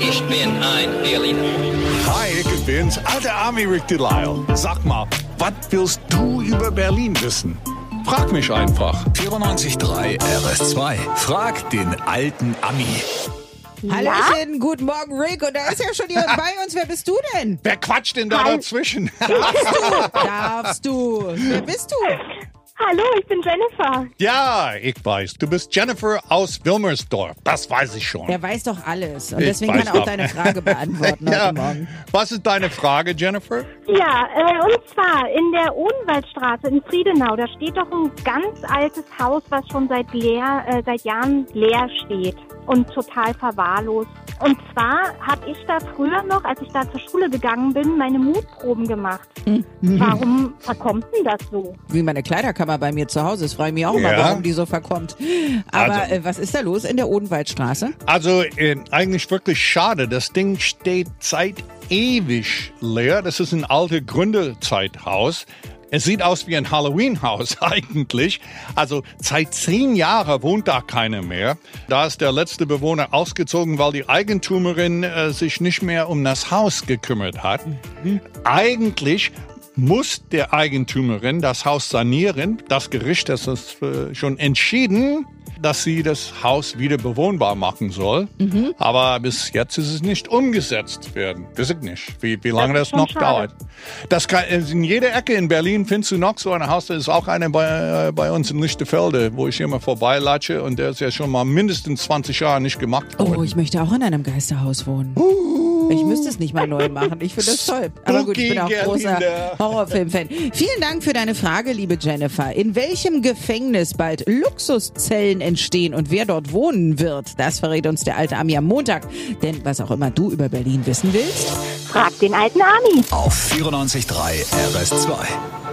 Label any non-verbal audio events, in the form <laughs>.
Ich bin ein Berliner. Hi, ich bin's, alter Army Rick Delisle. Sag mal, was willst du über Berlin wissen? Frag mich einfach. 94.3 RS2. Frag den alten Ami. Hallöchen, guten Morgen, Rick. Und da ist ja schon jemand <laughs> bei uns. Wer bist du denn? Wer quatscht denn da dazwischen? <laughs> Darfst du? Wer bist du? Hallo, ich bin Jennifer. ja, ich weiß. Du bist Jennifer aus Wilmersdorf. Das weiß ich schon. Der weiß doch alles. Und Ich deswegen kann er auch doch. deine Frage beantworten <laughs> ja. heute Morgen. Was ist deine Frage, Jennifer? Ja, äh, und zwar in der Odenwaldstraße in Friedenau, da steht doch ein ganz altes Haus, was schon seit, leer, äh, seit Jahren leer steht und total verwahrlost. Und zwar habe ich da früher noch, als ich da zur Schule gegangen bin, meine Mutproben gemacht. Warum verkommt denn das so? Wie meine Kleiderkammer bei mir zu Hause ist, frage ich mich auch immer, Ja. warum die so verkommt. Aber Also- äh, was ist da los in der Odenwaldstraße? Also äh, eigentlich wirklich schade. Das Ding steht seit ewig leer. Das ist ein altes Gründerzeithaus. Es sieht aus wie ein Halloween-Haus <laughs> eigentlich. Also seit zehn Jahren wohnt da keiner mehr. Da ist der letzte Bewohner ausgezogen, weil die Eigentümerin äh, sich nicht mehr um das Haus gekümmert hat. Eigentlich muss der Eigentümerin das Haus sanieren. Das Gericht das ist äh, schon entschieden, dass sie das Haus wieder bewohnbar machen soll. Aber bis jetzt ist es nicht umgesetzt werden. Weiß ich nicht, wie, wie lange das, schon noch schade. dauert. Das kann, äh, in jeder Ecke in Berlin findest du noch so ein Haus. Da ist auch einer bei, äh, bei uns in Lichtefelde, wo ich immer vorbeilatsche. Und der ist ja schon mal mindestens 20 Jahre nicht gemacht worden. Oh, ich möchte auch in einem Geisterhaus wohnen. Ich müsste es nicht mal neu machen. Ich finde das toll. Aber gut, ich bin auch großer. Horrorfilm-Fan. Vielen Dank für deine Frage, liebe Jennifer. In welchem Gefängnis bald Luxuszellen entstehen und wer dort wohnen wird, das verrät uns der alte Ami am Montag. Denn was auch immer du über Berlin wissen willst, Frag den alten Ami. Auf 94.3 RS2.